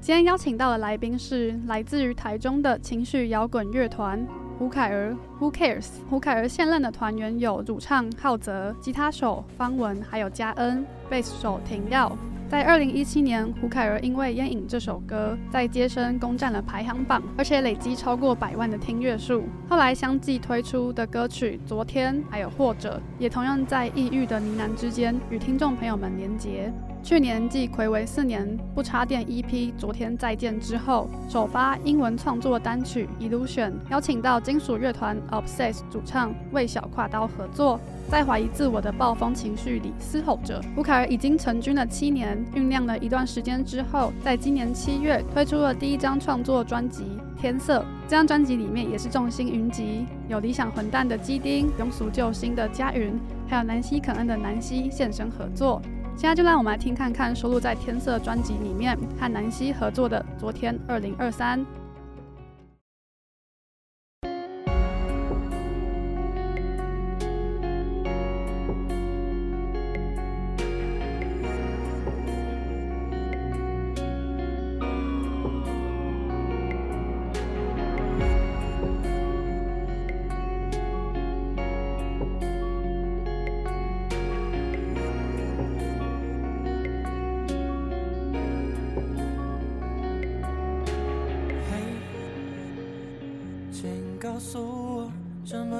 今天邀请到的来宾是来自于台中的情绪摇滚乐团胡凯儿 （Who Cares）。胡凯儿现任的团员有主唱浩泽、吉他手方文，还有嘉恩、贝斯手廷耀。在二零一七年，胡凯儿因为《烟瘾》这首歌在街声攻占了排行榜，而且累积超过百万的听阅数。后来相继推出的歌曲《昨天》还有《或者》，也同样在抑郁的呢喃之间与听众朋友们连结。去年继睽违四年不插电 EP《昨天再见》之后，首发英文创作单曲《Illusion》，邀请到金属乐团 Obsess 主唱魏小挎刀合作，在怀疑自我的暴风情绪里嘶吼着。胡凯尔已经成军了七年，酝酿了一段时间之后，在今年七月推出了第一张创作专辑《天色》。这张专辑里面也是众星云集，有理想混蛋的基丁、庸俗救星的嘉云，还有南希肯恩的南希现身合作。现在就让我们来听看看收录在《天色》专辑里面和南希合作的《昨天二零二三》。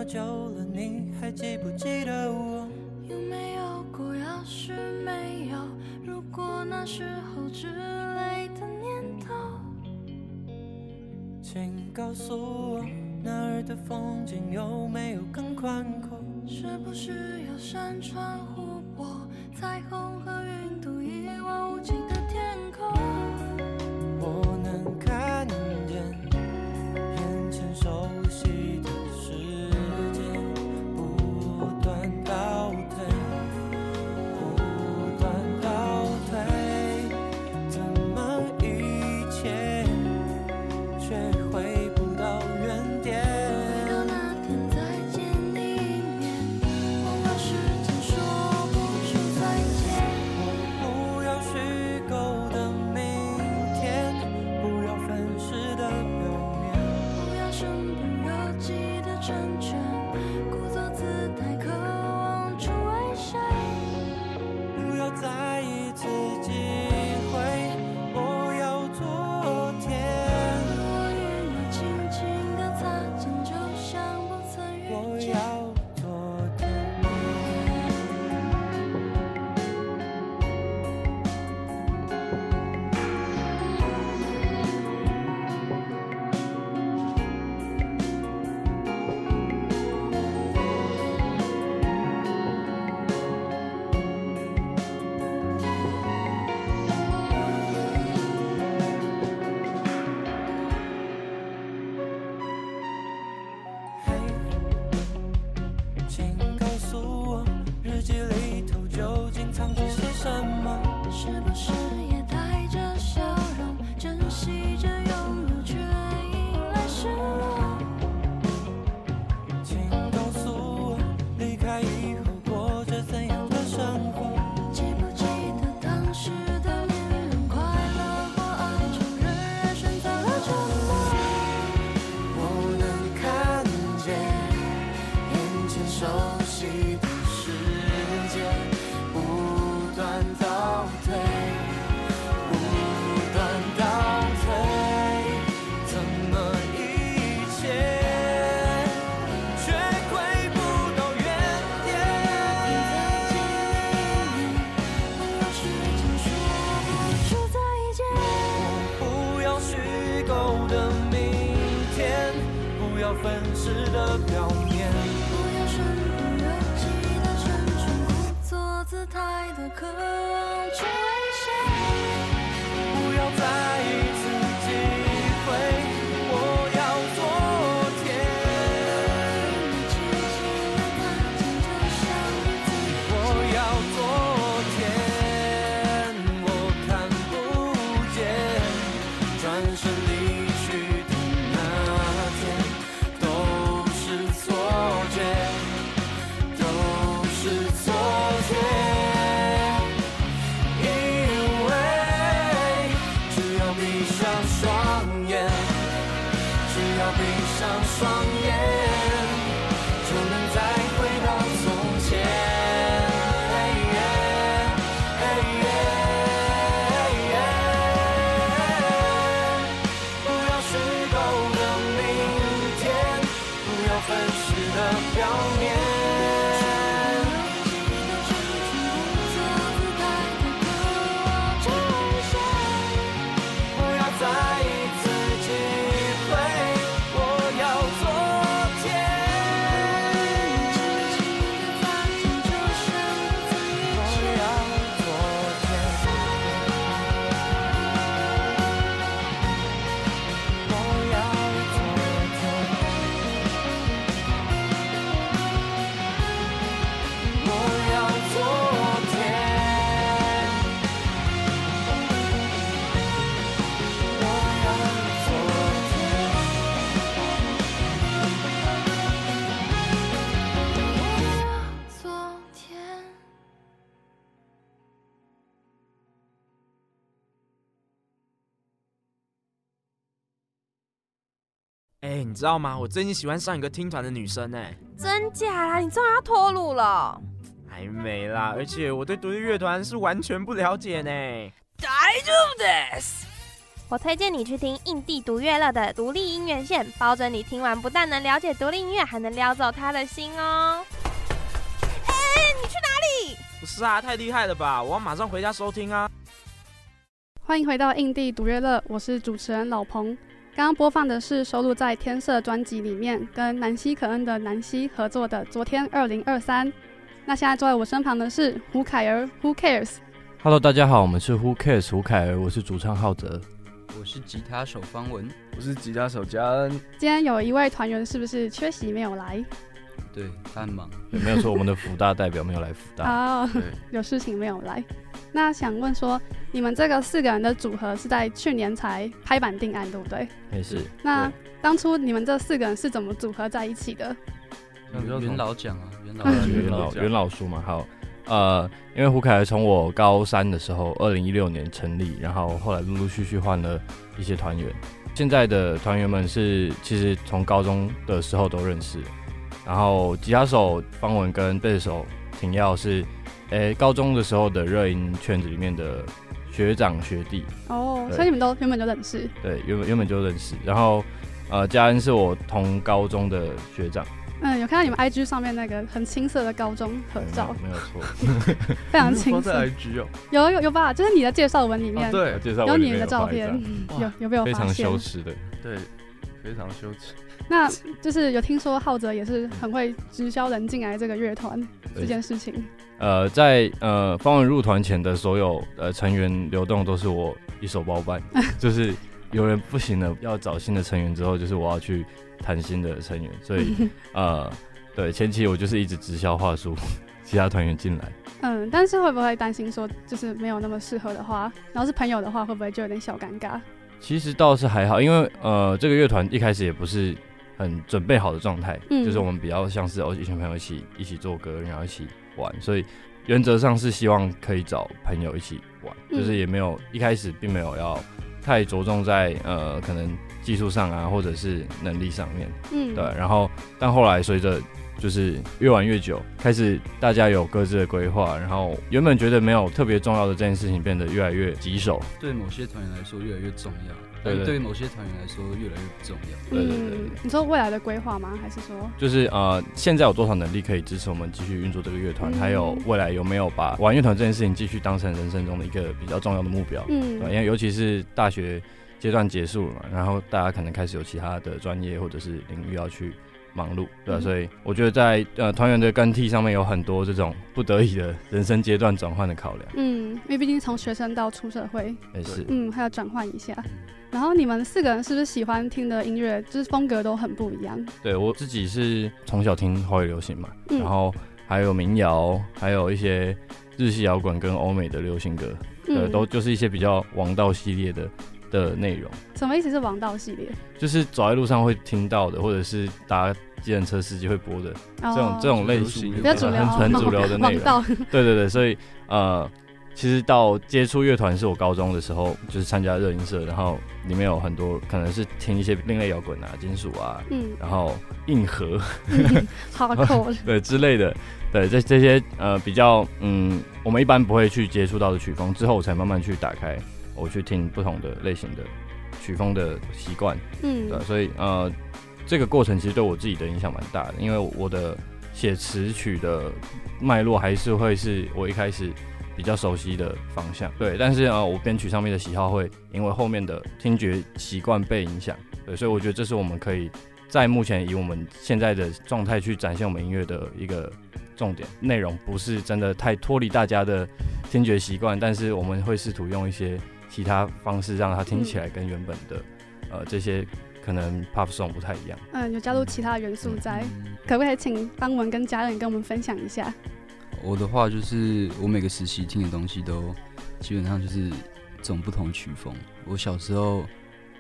久了，你还记不记得我？有没有过？要是没有，如果那时候之类的念头，请告诉我，那儿的风景有没有更宽阔？是不是有山川湖泊、彩虹和云知道吗？我最近喜欢上一个听团的女生哎，真假啦？你终于要脱鲁了？还没啦，而且我对独立乐团是完全不了解呢。大丈夫です。我推荐你去听印地独乐乐的独立音乐线，保准你听完不但能了解独立音乐，还能撩走他的心哦。哎，你去哪里？不是啊，太厉害了吧！我要马上回家收听啊。欢迎回到印地独乐乐，我是主持人老彭。刚刚播放的是收录在《天色》专辑里面，跟南希可恩的南希合作的《昨天二零二三》。那现在坐在我身旁的是胡凯儿，Who cares？Hello，大家好，我们是 Who cares？胡凯儿，我是主唱浩哲，我是吉他手方文，我是吉他手嘉恩。今天有一位团员是不是缺席没有来？对，他很忙。有没有说我们的福大代表没有来福大？哦，有事情没有来。那想问说，你们这个四个人的组合是在去年才拍板定案，对不对？没事。那当初你们这四个人是怎么组合在一起的？元老讲啊，元老元老元老说嘛。好，呃，因为胡凯从我高三的时候，二零一六年成立，然后后来陆陆续续换了一些团员。现在的团员们是其实从高中的时候都认识，然后吉他手方文跟贝斯手廷耀是。诶、欸，高中的时候的热音圈子里面的学长学弟哦，所以你们都原本就认识？对，原本原本就认识。然后，呃，嘉恩是我同高中的学长。嗯，有看到你们 IG 上面那个很青涩的高中合照，没有错，非常青涩。IG 哦，有有有吧？就是你的介绍文里面，哦、对，介绍有你的照片，有有没有？非常羞耻的，对，非常羞耻。那就是有听说浩哲也是很会直销人进来这个乐团这件事情。呃，在呃方文入团前的所有呃成员流动都是我一手包办，就是有人不行了要找新的成员之后，就是我要去谈新的成员，所以 呃对前期我就是一直直销话术其他团员进来。嗯，但是会不会担心说就是没有那么适合的话，然后是朋友的话会不会就有点小尴尬？其实倒是还好，因为呃这个乐团一开始也不是很准备好的状态，嗯，就是我们比较像是哦一群朋友一起一起做歌，然后一起。玩，所以原则上是希望可以找朋友一起玩，嗯、就是也没有一开始并没有要太着重在呃可能技术上啊或者是能力上面，嗯，对。然后但后来随着就是越玩越久，开始大家有各自的规划，然后原本觉得没有特别重要的这件事情变得越来越棘手，对某些团员来说越来越重要。对，对，对于某些团员来说，越来越不重要。对对对，你说未来的规划吗？还是说，就是呃，现在有多少能力可以支持我们继续运作这个乐团？嗯、还有未来有没有把玩乐团这件事情继续当成人生中的一个比较重要的目标？嗯，对，因为尤其是大学阶段结束了嘛，然后大家可能开始有其他的专业或者是领域要去忙碌，对所以我觉得在呃团员的更替上面有很多这种不得已的人生阶段转换的考量。嗯，因为毕竟从学生到出社会，也是，嗯，还要转换一下。然后你们四个人是不是喜欢听的音乐就是风格都很不一样？对，我自己是从小听华语流行嘛，嗯、然后还有民谣，还有一些日系摇滚跟欧美的流行歌，呃、嗯，都就是一些比较王道系列的的内容。什么意思是王道系列？就是走在路上会听到的，或者是大家计程车司机会播的这种、哦、这种类型比较主流、很主流的内容。对对对，所以呃，其实到接触乐团是我高中的时候，就是参加热音社，然后里面有很多可能是听一些另类摇滚啊、金属啊，嗯，然后硬核，好酷，对之类的。对，这这些呃比较嗯，我们一般不会去接触到的曲风，之后我才慢慢去打开，我去听不同的类型的曲风的习惯，嗯，对，所以呃这个过程其实对我自己的影响蛮大的，因为我的写词曲的脉络还是会是我一开始比较熟悉的方向，对，但是呃我编曲上面的喜好会因为后面的听觉习惯被影响，对，所以我觉得这是我们可以在目前以我们现在的状态去展现我们音乐的一个。重点内容不是真的太脱离大家的听觉习惯，但是我们会试图用一些其他方式让它听起来跟原本的、呃这些可能 pop song 不太一样。嗯，有加入其他元素在，嗯、可不可以请邦文跟家人跟我们分享一下？我的话就是我每个时期听的东西都基本上就是种不同曲风。我小时候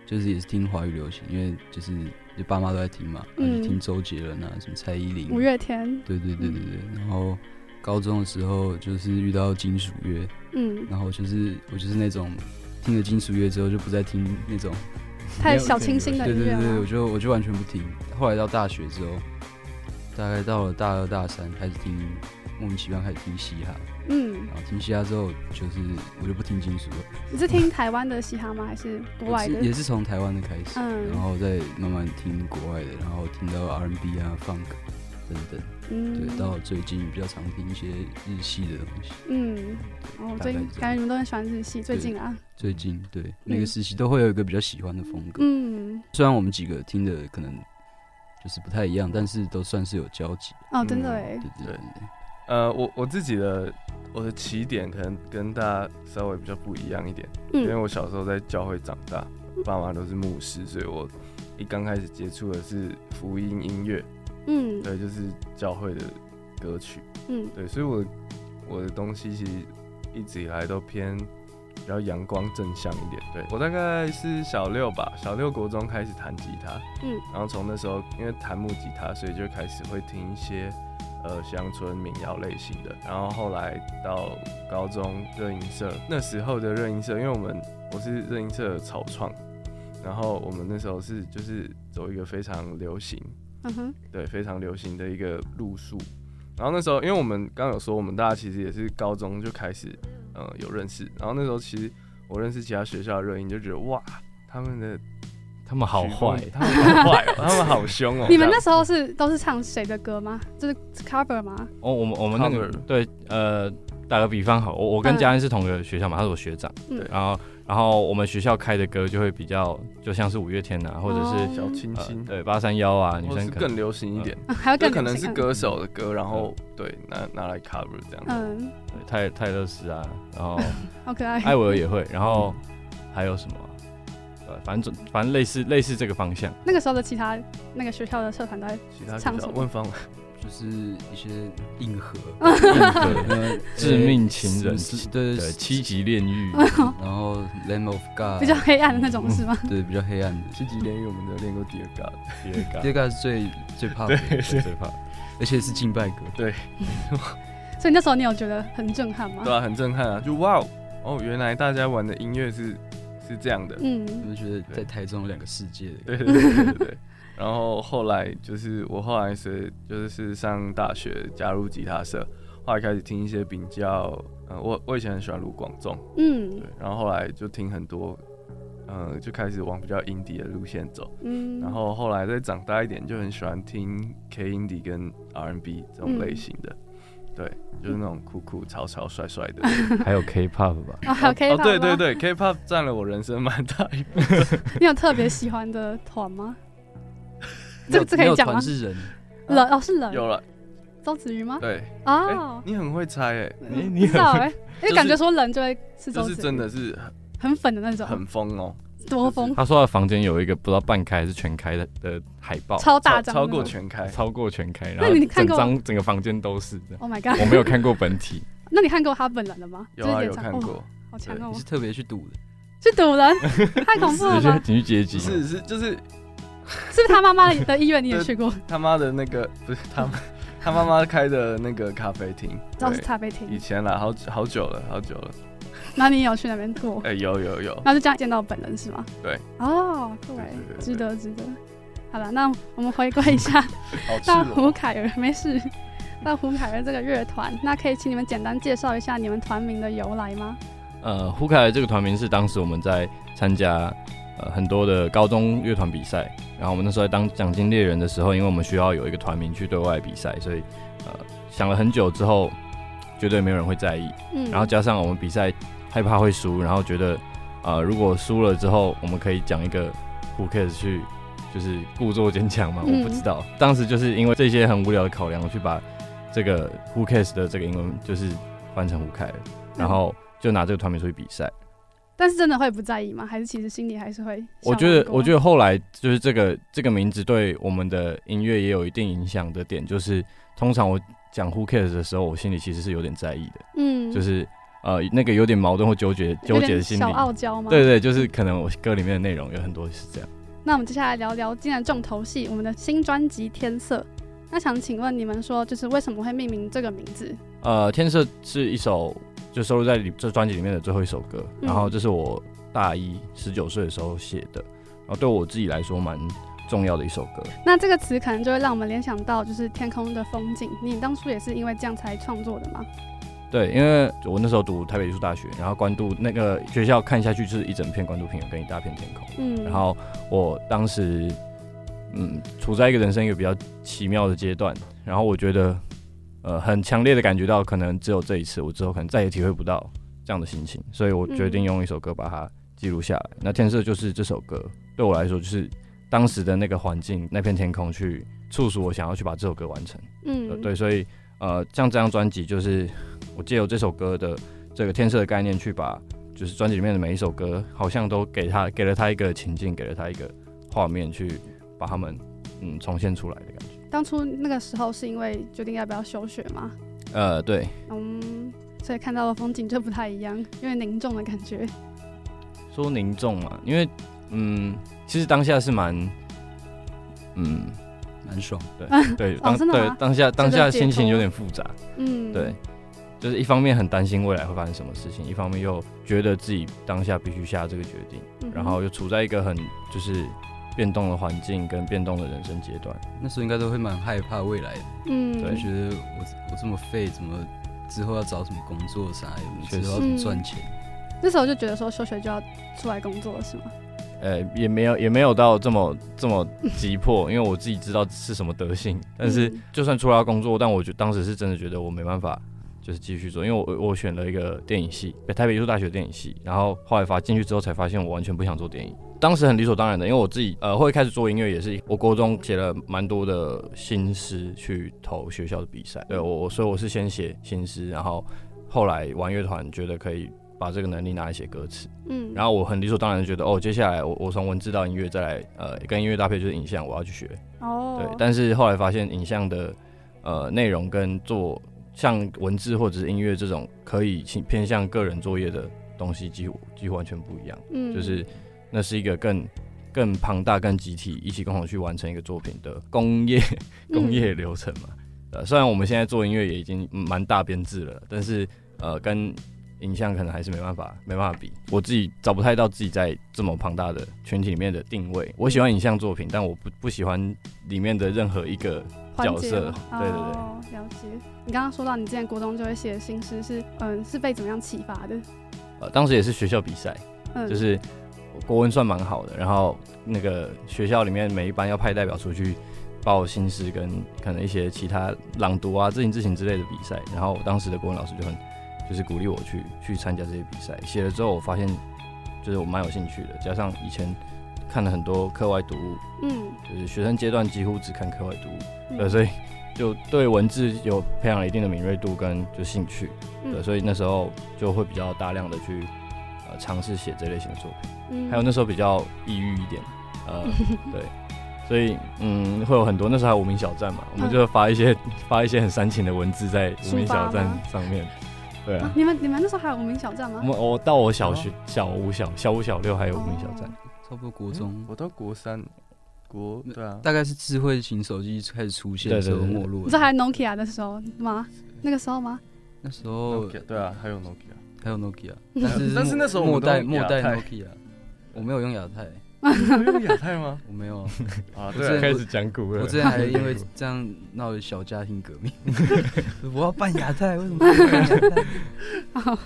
就是也是听华语流行，因为就是。就爸妈都在听嘛，嗯，听周杰伦啊，什么蔡依林、五月天，对对对对对。然后高中的时候就是遇到金属乐，嗯，然后就是我就是那种听了金属乐之后就不再听那种太小清新的音乐，对对对，我就我就完全不听。后来到大学之后，大概到了大二大三开始听，莫名其妙开始听嘻哈。嗯，然后听嘻哈之后，就是我就不听金属了。你是听台湾的嘻哈吗？还是 国外的？也是从台湾的开始，嗯，然后再慢慢听国外的，然后听到 R&B 啊、Funk 等等，嗯，对，到最近比较常听一些日系的东西。嗯，哦，最近感觉你们都很喜欢日系。最近啊，最近对。每个时期都会有一个比较喜欢的风格。嗯，虽然我们几个听的可能就是不太一样，但是都算是有交集。哦，真的哎，对对对。呃，我我自己的我的起点可能跟大家稍微比较不一样一点，嗯、因为我小时候在教会长大，爸妈都是牧师，所以我一刚开始接触的是福音音乐，嗯，对，就是教会的歌曲，嗯，对，所以我我的东西其实一直以来都偏比较阳光正向一点，对，我大概是小六吧，小六国中开始弹吉他，嗯，然后从那时候因为弹木吉他，所以就开始会听一些。呃，乡村民谣类型的，然后后来到高中热音社，那时候的热音社，因为我们我是热音社的草创，然后我们那时候是就是走一个非常流行，嗯哼，对，非常流行的一个路数。然后那时候，因为我们刚刚有说，我们大家其实也是高中就开始呃有认识，然后那时候其实我认识其他学校的热音，就觉得哇，他们的。他们好坏，他们好坏哦，他们好凶哦。你们那时候是都是唱谁的歌吗？就是 cover 吗？哦，我们我们那个对，呃，打个比方好，我我跟嘉恩是同个学校嘛，他是我学长，对，然后然后我们学校开的歌就会比较，就像是五月天啊，或者是小清新，对，八三幺啊，女生更流行一点，还有更可能是歌手的歌，然后对拿拿来 cover 这样，嗯，泰泰勒斯啊，然后 好可爱，艾薇儿也会，然后还有什么？反正反正类似类似这个方向。那个时候的其他那个学校的社团都在唱什么？问方就是一些硬核，硬核，致命情人，对对，七级炼狱，然后 Lamb of God，比较黑暗的那种是吗？对，比较黑暗的。七级炼狱我们都练过 Dear God，Dear God 是最最怕的，最怕，而且是敬拜歌。对。所以那时候你有觉得很震撼吗？对啊，很震撼啊！就哇哦，原来大家玩的音乐是。是这样的，嗯，我就觉得在台中有两个世界，对对对对对。然后后来就是我后来是就是上大学加入吉他社，后来开始听一些比较，嗯，我我以前很喜欢卢广仲，嗯，对，然后后来就听很多，嗯，就开始往比较 indie 的路线走，嗯，然后后来再长大一点，就很喜欢听 K indie 跟 R&B 这种类型的。对，就是那种酷酷、潮潮、帅帅的，还有 K-pop 吧？哦，还有 K-pop，对对对，K-pop 占了我人生蛮大一部分。你有特别喜欢的团吗？这这可以讲吗？是人，人哦，是人。有了，周子瑜吗？对，哦，你很会猜哎，你你知道哎，因为感觉说人就会是周子瑜，是真的是很粉的那种，很疯哦。多疯，他说他的房间有一个不知道半开还是全开的的海报，超大张，超过全开，超过全开。然后你看过整张整个房间都是。Oh my god！我没有看过本体。那你看过他本人了吗？有啊，有看过。好强哦！你是特别去赌的？去赌人？太恐怖了吧！你去接机？是是，就是 是不是他妈妈的医院你也去过？他妈的那个不是他，他妈妈开的那个咖啡厅，都是咖啡厅。以前啦，好好久了，好久了。那你有去那边过？哎、欸，有有有。那就这样见到本人是吗？对。哦，对，值得值得。好了，那我们回归一下，到胡凯尔，没事。到胡凯尔这个乐团，那可以请你们简单介绍一下你们团名的由来吗？呃，胡凯尔这个团名是当时我们在参加呃很多的高中乐团比赛，然后我们那时候在当奖金猎人的时候，因为我们需要有一个团名去对外比赛，所以呃想了很久之后，绝对没有人会在意。嗯。然后加上我们比赛害怕会输，然后觉得呃如果输了之后，我们可以讲一个 Who cares 去就是故作坚强嘛？嗯、我不知道，当时就是因为这些很无聊的考量，我去把这个 Who cares 的这个英文就是翻成胡凯儿，然后。就拿这个团名出去比赛，但是真的会不在意吗？还是其实心里还是会？我觉得，我觉得后来就是这个这个名字对我们的音乐也有一定影响的点，就是通常我讲 Who cares 的时候，我心里其实是有点在意的，嗯，就是呃那个有点矛盾或纠结纠结的心理，小傲娇吗？对，对对，就是可能我歌里面的内容有很多是这样。那我们接下来聊聊今年重头戏，我们的新专辑《天色》。那想请问你们说，就是为什么会命名这个名字？呃，《天色》是一首。就收录在这专辑里面的最后一首歌，然后这是我大一十九岁的时候写的，然后对我自己来说蛮重要的一首歌。那这个词可能就会让我们联想到就是天空的风景。你当初也是因为这样才创作的吗？对，因为我那时候读台北艺术大学，然后关渡那个学校看下去就是一整片关渡平原跟一大片天空。嗯，然后我当时嗯处在一个人生一个比较奇妙的阶段，然后我觉得。呃，很强烈的感觉到，可能只有这一次，我之后可能再也体会不到这样的心情，所以我决定用一首歌把它记录下来。嗯、那天色就是这首歌，对我来说就是当时的那个环境，那片天空，去促使我想要去把这首歌完成。嗯、呃，对，所以呃，像这张专辑，就是我借由这首歌的这个天色的概念，去把就是专辑里面的每一首歌，好像都给他给了他一个情境，给了他一个画面，去把他们嗯重现出来的感觉。当初那个时候是因为决定要不要休学吗？呃，对。嗯，所以看到的风景就不太一样，因为凝重的感觉。说凝重嘛，因为嗯，其实当下是蛮嗯蛮爽，对对，当、哦、对当下当下心情有点复杂，嗯，对，就是一方面很担心未来会发生什么事情，一方面又觉得自己当下必须下这个决定，嗯、然后又处在一个很就是。变动的环境跟变动的人生阶段，那时候应该都会蛮害怕未来的，嗯，对，觉得我我这么废，怎么之后要找什么工作啥，之后要怎么赚钱？嗯，那时候就觉得说休学就要出来工作，是吗？呃，也没有也没有到这么这么急迫，因为我自己知道是什么德性。但是就算出来工作，但我觉当时是真的觉得我没办法，就是继续做，因为我我选了一个电影系，台北艺术大学电影系，然后后来发进去之后才发现我完全不想做电影。当时很理所当然的，因为我自己呃会开始做音乐，也是我国中写了蛮多的新诗去投学校的比赛。对我，所以我是先写新诗，然后后来玩乐团，觉得可以把这个能力拿来写歌词。嗯，然后我很理所当然的觉得，哦，接下来我我从文字到音乐再来，呃，跟音乐搭配就是影像，我要去学。哦，对，但是后来发现影像的呃内容跟做像文字或者是音乐这种可以偏向个人作业的东西，几乎几乎完全不一样。嗯，就是。那是一个更更庞大、更集体一起共同去完成一个作品的工业 工业流程嘛。呃、嗯，虽然我们现在做音乐也已经蛮大编制了，但是呃，跟影像可能还是没办法没办法比。我自己找不太到自己在这么庞大的群体里面的定位。我喜欢影像作品，但我不不喜欢里面的任何一个角色。对对对，哦、了解。你刚刚说到你之前国中就会写新诗，是嗯是被怎么样启发的？呃，当时也是学校比赛，嗯、就是。国文算蛮好的，然后那个学校里面每一班要派代表出去报新诗跟可能一些其他朗读啊、自行自行之类的比赛，然后当时的国文老师就很就是鼓励我去去参加这些比赛。写了之后，我发现就是我蛮有兴趣的，加上以前看了很多课外读物，嗯，就是学生阶段几乎只看课外读物，嗯、对，所以就对文字有培养了一定的敏锐度跟就兴趣，对，嗯、所以那时候就会比较大量的去呃尝试写这类型的作品。还有那时候比较抑郁一点，呃，对，所以嗯，会有很多那时候还有无名小站嘛，我们就会发一些发一些很煽情的文字在无名小站上面，对啊，啊。你们你们那时候还有无名小站吗？我我到我小学小五小小五小六还有无名小站，差不多国中，我到国三，国对啊，大概是智慧型手机开始出现的时候没落。你知道还 Nokia 的时候吗？那个时候吗？那时候对啊，还有 Nokia，还有 Nokia，但是但是那时候末代末代 Nokia，我没有用亚太。你没有用亚太吗？我没有啊。对，开始讲古了。我之前还因为 这样闹了小家庭革命。我要办亚太，为什么不办亚太？好，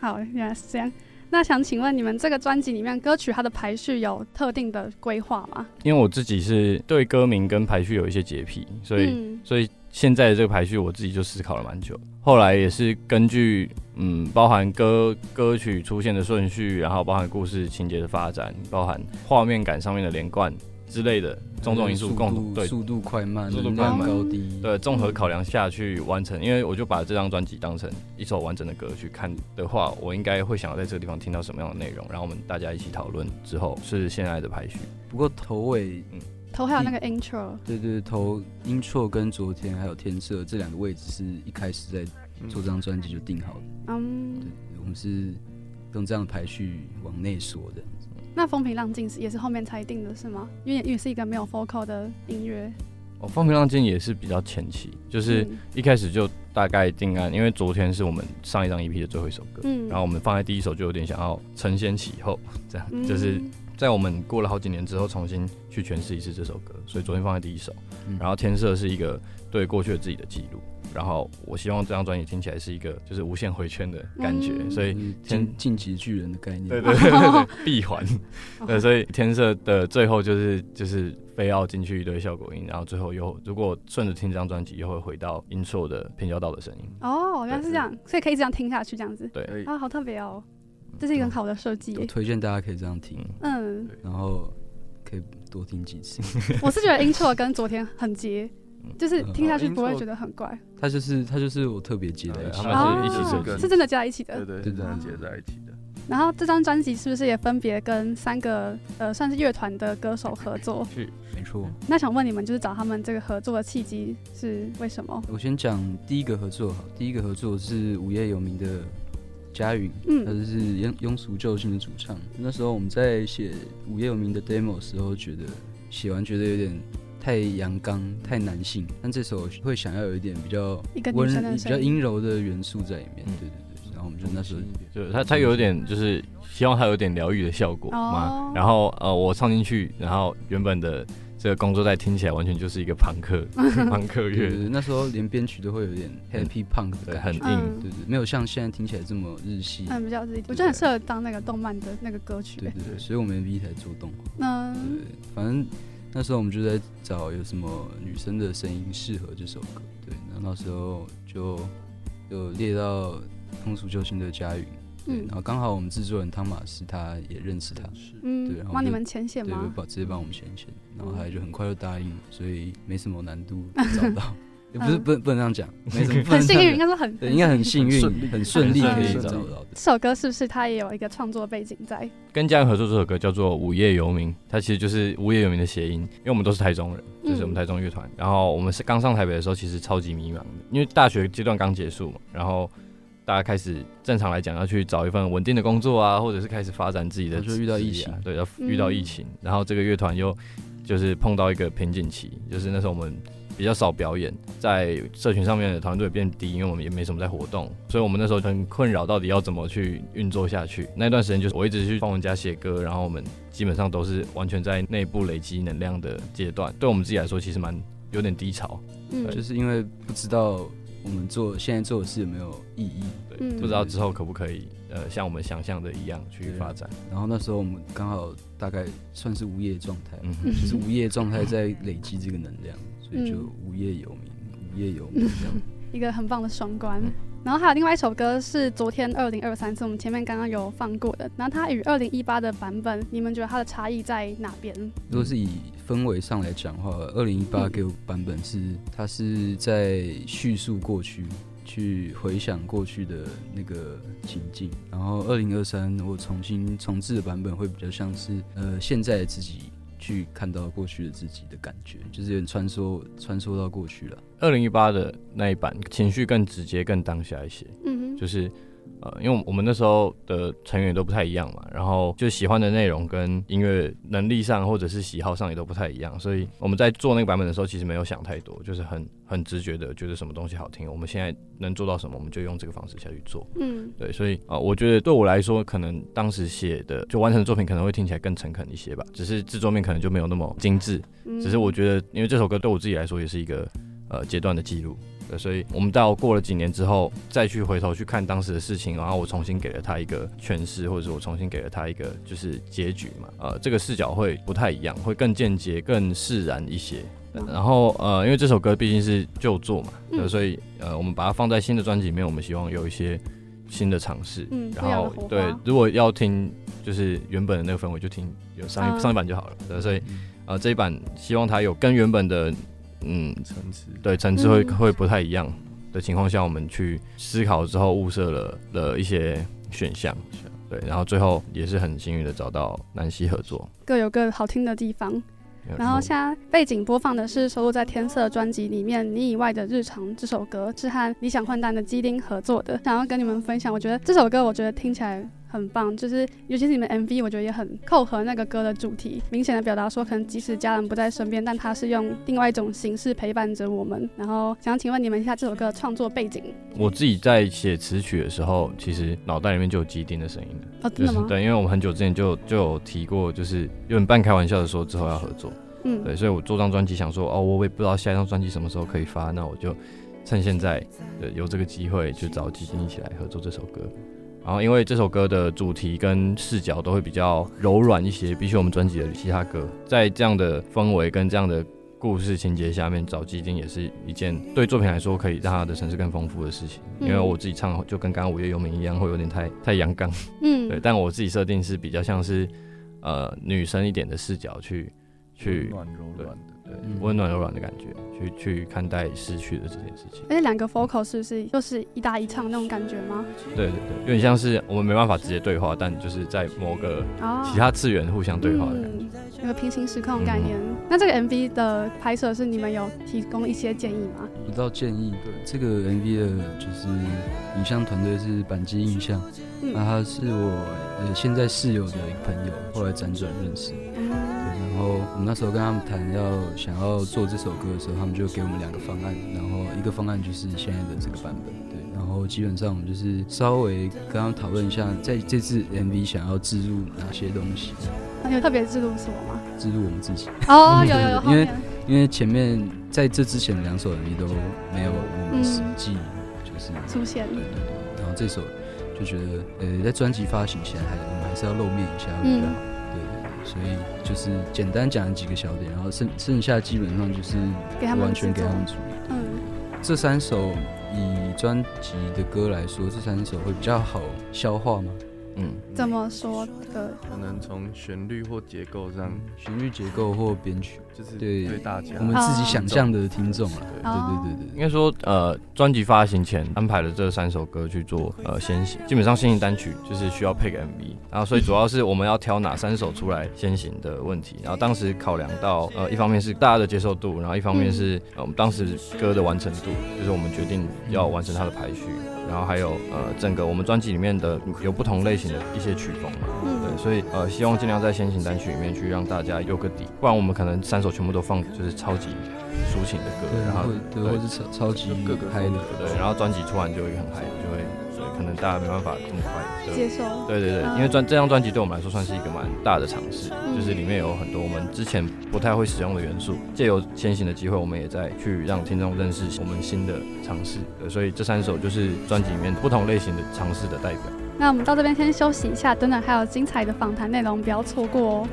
好，原来是这样。那想请问你们这个专辑里面歌曲它的排序有特定的规划吗？因为我自己是对歌名跟排序有一些洁癖，所以、嗯、所以现在的这个排序我自己就思考了蛮久。后来也是根据嗯，包含歌歌曲出现的顺序，然后包含故事情节的发展，包含画面感上面的连贯。之类的种种因素共同对速度快慢、速度快慢高低，对综合考量下去完成。因为我就把这张专辑当成一首完整的歌去看的话，我应该会想要在这个地方听到什么样的内容，然后我们大家一起讨论之后是现在的排序。不过头尾嗯，头还有那个 intro，对对，头 intro 跟昨天还有天色这两个位置是一开始在做这张专辑就定好的。嗯，对，我们是用这样的排序往内缩的。那风平浪静是也是后面才定的是吗？因为也是一个没有 vocal 的音乐。哦，风平浪静也是比较前期，就是一开始就大概定案，因为昨天是我们上一张 EP 的最后一首歌，嗯，然后我们放在第一首就有点想要承先启后，这样、嗯、就是在我们过了好几年之后重新去诠释一次这首歌，所以昨天放在第一首，然后天色是一个对过去的自己的记录。然后我希望这张专辑听起来是一个就是无限回圈的感觉，嗯、所以天晋级巨人的概念，对对对对，闭环，对，所以天色的最后就是就是非要进去一堆效果音，然后最后又如果顺着听这张专辑，又会回到音错的平交道的声音。哦，原来是这样，所以可以这样听下去，这样子。对。啊，好特别哦，这是一个很好的设计。推荐大家可以这样听，嗯，然后可以多听几次。我是觉得 intro 跟昨天很接。就是听下去不会觉得很怪，他就是它就是我特别接的，他们是一起设计，是真的接在一起的，对对，是真的接在一起的。然后这张专辑是不是也分别跟三个呃算是乐团的歌手合作？是，没错。那想问你们，就是找他们这个合作的契机是为什么？我先讲第一个合作好，第一个合作是无业游民的佳云，嗯，他就是庸庸俗救星的主唱。那时候我们在写无业游民的 demo 时候，觉得写完觉得有点。太阳刚，太男性，但这首会想要有一点比较温、比较阴柔的元素在里面。嗯、对对对，然后我们就那时候就他他有点就是希望他有点疗愈的效果嘛。哦、然后呃，我唱进去，然后原本的这个工作带听起来完全就是一个朋克 朋克乐。那时候连编曲都会有点 happy punk 的感觉，很硬，对对，没有像现在听起来这么日系。嗯，比较日系，我觉得很适合当那个动漫的那个歌曲。对对对，所以我们 MV 才做动画。嗯，对，反正。那时候我们就在找有什么女生的声音适合这首歌，对，然后那时候就就列到通俗救星的佳云，对，然后刚好我们制作人汤马斯他也认识他，嗯，对，然后帮你们牵线吗？对，帮直接帮我们牵线，然后他就很快就答应，所以没什么难度找到。也不是不不能这样讲，没什么。很幸运，应该说很，应该很幸运，很顺利可以找到。这首歌是不是他也有一个创作背景在？跟家人合作这首歌叫做《午夜游民》，它其实就是无业游民的谐音，因为我们都是台中人，就是我们台中乐团。然后我们是刚上台北的时候，其实超级迷茫的，因为大学阶段刚结束嘛，然后大家开始正常来讲要去找一份稳定的工作啊，或者是开始发展自己的，就遇到疫情，对，要遇到疫情，然后这个乐团又就是碰到一个瓶颈期，就是那时候我们。比较少表演，在社群上面的团队变低，因为我们也没什么在活动，所以我们那时候很困扰，到底要怎么去运作下去。那段时间就是我一直去帮人家写歌，然后我们基本上都是完全在内部累积能量的阶段。对我们自己来说，其实蛮有点低潮，嗯，就是因为不知道我们做现在做的事有没有意义，对，不知道之后可不可以呃像我们想象的一样去发展。然后那时候我们刚好大概算是无业状态，嗯哼，就是无业状态在累积这个能量。所以就无业游民，无业游民这样，一个很棒的双关。嗯、然后还有另外一首歌是昨天二零二三，是我们前面刚刚有放过的。然后它与二零一八的版本，你们觉得它的差异在哪边？如果是以氛围上来讲的话，二零一八给我版本是、嗯、它是在叙述过去，去回想过去的那个情境。然后二零二三我重新重置的版本会比较像是呃现在的自己。去看到过去的自己的感觉，就是有点穿梭穿梭到过去了。二零一八的那一版情绪更直接、更当下一些。嗯哼，就是呃，因为我们那时候的成员都不太一样嘛，然后就喜欢的内容跟音乐能力上或者是喜好上也都不太一样，所以我们在做那个版本的时候，其实没有想太多，就是很很直觉的觉得什么东西好听，我们现在能做到什么，我们就用这个方式下去做。嗯，对，所以啊、呃，我觉得对我来说，可能当时写的就完成的作品可能会听起来更诚恳一些吧，只是制作面可能就没有那么精致。只是我觉得，因为这首歌对我自己来说也是一个呃阶段的记录。所以，我们到过了几年之后，再去回头去看当时的事情，然后我重新给了他一个诠释，或者是我重新给了他一个就是结局嘛。呃，这个视角会不太一样，会更间接、更释然一些。然后，呃，因为这首歌毕竟是旧作嘛，嗯、所以呃，我们把它放在新的专辑里面，我们希望有一些新的尝试。嗯，然后对，如果要听就是原本的那个氛围，就听有上一、嗯、上一版就好了。对，所以呃，这一版希望它有跟原本的。嗯，层次对层次会会不太一样的情况下，我们去思考之后，物色了了一些选项，对，然后最后也是很幸运的找到南希合作，各有各好听的地方。然后现在背景播放的是收录在《天色》专辑里面《你以外的日常》这首歌，是和理想混蛋的基丁合作的，想要跟你们分享。我觉得这首歌，我觉得听起来。很棒，就是尤其是你们 MV，我觉得也很扣合那个歌的主题，明显的表达说，可能即使家人不在身边，但他是用另外一种形式陪伴着我们。然后想请问你们一下，这首歌的创作背景？我自己在写词曲的时候，其实脑袋里面就有基丁的声音的。哦，真的吗？就是，对，因为我们很久之前就就有提过，就是有点半开玩笑的说之后要合作。嗯，对，所以我做张专辑想说，哦，我也不知道下一张专辑什么时候可以发，那我就趁现在有这个机会，就找基丁一起来合作这首歌。然后，因为这首歌的主题跟视角都会比较柔软一些，比起我们专辑的其他歌，在这样的氛围跟这样的故事情节下面找基金也是一件对作品来说可以让他的城市更丰富的事情。因为我自己唱就跟刚刚午夜游民一样，会有点太太阳刚，嗯，对。但我自己设定是比较像是呃女生一点的视角去去暖温暖柔软的感觉，去去看待失去的这件事情。而且两个 focal 是不是又是一搭一唱那种感觉吗？对对对，有点像是我们没办法直接对话，但就是在某个其他次元互相对话的感觉。嗯，个平行时空的概念。嗯、那这个 MV 的拍摄是你们有提供一些建议吗？不到建议，对这个 MV 的就是影像团队是板机印象，那、嗯、他是我呃现在室友的一个朋友，后来辗转认识。后我们那时候跟他们谈要想要做这首歌的时候，他们就给我们两个方案，然后一个方案就是现在的这个版本，对。然后基本上我们就是稍微跟他们讨论一下，在这次 MV 想要置入哪些东西。有特别置入什么吗？置入我们自己。哦，有有有。因为因为前面在这之前的两首 MV 都没有我们实际就是出现。对对对。然后这首就觉得，呃，在专辑发行前还我们还是要露面一下比较好。嗯所以就是简单讲几个小点，然后剩剩下基本上就是完全给他们处理。嗯，这三首以专辑的歌来说，这三首会比较好消化吗？嗯，怎么说的？可能从旋律或结构上，旋律结构或编曲，就是对对大家我们自己想象的听众啊。对对对对对，应该说呃，专辑发行前安排了这三首歌去做呃先行，基本上先行单曲就是需要配个 MV，然后所以主要是我们要挑哪三首出来先行的问题。然后当时考量到呃，一方面是大家的接受度，然后一方面是呃我们当时歌的完成度，就是我们决定要完成它的排序。然后还有呃，整个我们专辑里面的有不同类型的一些曲风嘛，所以呃，希望尽量在先行单曲里面去让大家有个底，不然我们可能三首全部都放就是超级抒情的歌，对然后对，或者是超超级各个嗨的，对，然后专辑突然就会很嗨，就会。可能大家没办法这么快。接受，对对对，因为专这张专辑对我们来说算是一个蛮大的尝试，就是里面有很多我们之前不太会使用的元素，借由先行的机会，我们也在去让听众认识我们新的尝试，所以这三首就是专辑里面不同类型的尝试的代表。那我们到这边先休息一下，等等还有精彩的访谈内容，不要错过哦。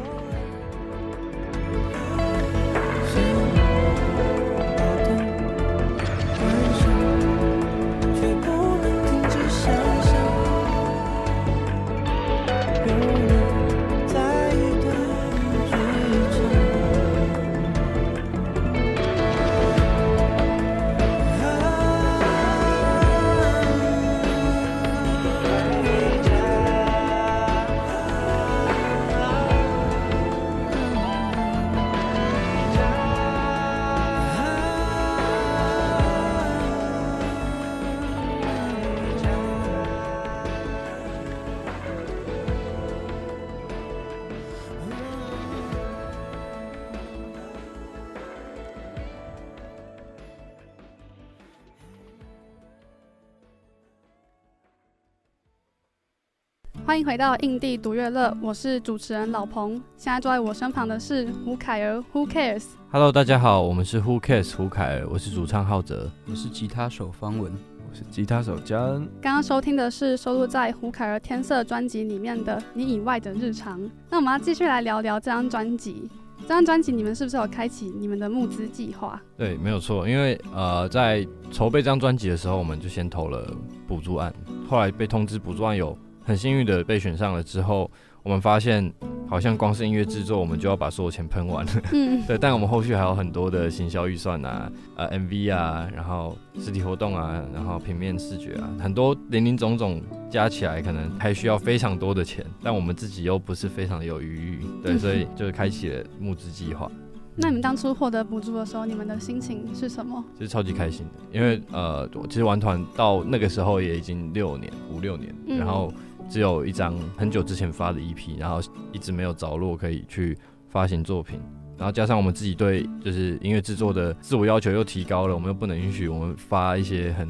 欢迎回到印地独乐乐，我是主持人老彭。现在坐在我身旁的是胡凯儿，Who cares？Hello，大家好，我们是 Who cares 胡凯儿，我是主唱浩哲，我是吉他手方文，我是吉他手嘉恩。刚刚收听的是收录在胡凯儿天色专辑里面的《你以外的日常》。那我们要继续来聊聊这张专辑。这张专辑你们是不是有开启你们的募资计划？对，没有错，因为呃，在筹备这张专辑的时候，我们就先投了补助案，后来被通知补助案有。很幸运的被选上了之后，我们发现好像光是音乐制作，我们就要把所有钱喷完了。嗯，对。但我们后续还有很多的行销预算啊，呃，MV 啊，然后实体活动啊，然后平面视觉啊，很多林林总总加起来，可能还需要非常多的钱。但我们自己又不是非常的有余裕，对，所以就是开启了募资计划。那你们当初获得补助的时候，你们的心情是什么？就是超级开心的，因为呃，其实玩团到那个时候也已经六年，五六年，嗯、然后。只有一张很久之前发的 EP，然后一直没有着落可以去发行作品，然后加上我们自己对就是音乐制作的自我要求又提高了，我们又不能允许我们发一些很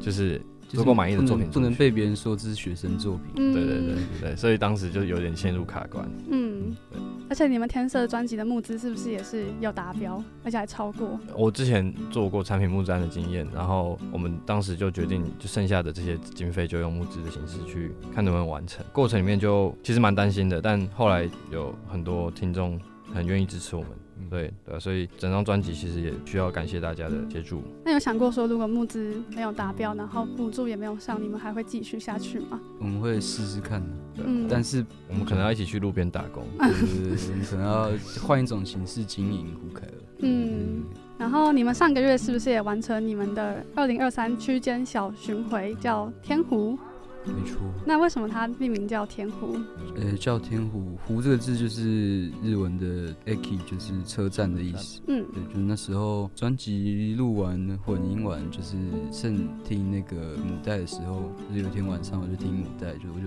就是足够满意的作品，不能被别人说这是学生作品。对对对对对，所以当时就有点陷入卡关。嗯，对。而且你们天色专辑的募资是不是也是要达标，而且还超过？我之前做过产品募资的经验，然后我们当时就决定，就剩下的这些经费就用募资的形式去看能不能完成。过程里面就其实蛮担心的，但后来有很多听众很愿意支持我们。对对，所以整张专辑其实也需要感谢大家的协助。那有想过说，如果募资没有达标，然后补助也没有上，你们还会继续下去吗？我们会试试看的，嗯，但是我们可能要一起去路边打工，对对对，我们可能要换一种形式经营胡凯儿。嗯，然后你们上个月是不是也完成你们的二零二三区间小巡回，叫天湖？没错，那为什么它命名叫天湖？呃，叫天湖，湖这个字就是日文的 eki，就是车站的意思。嗯，对，就是那时候专辑录完混音完，就是剩听那个母带的时候，就是有一天晚上我就听母带，就我就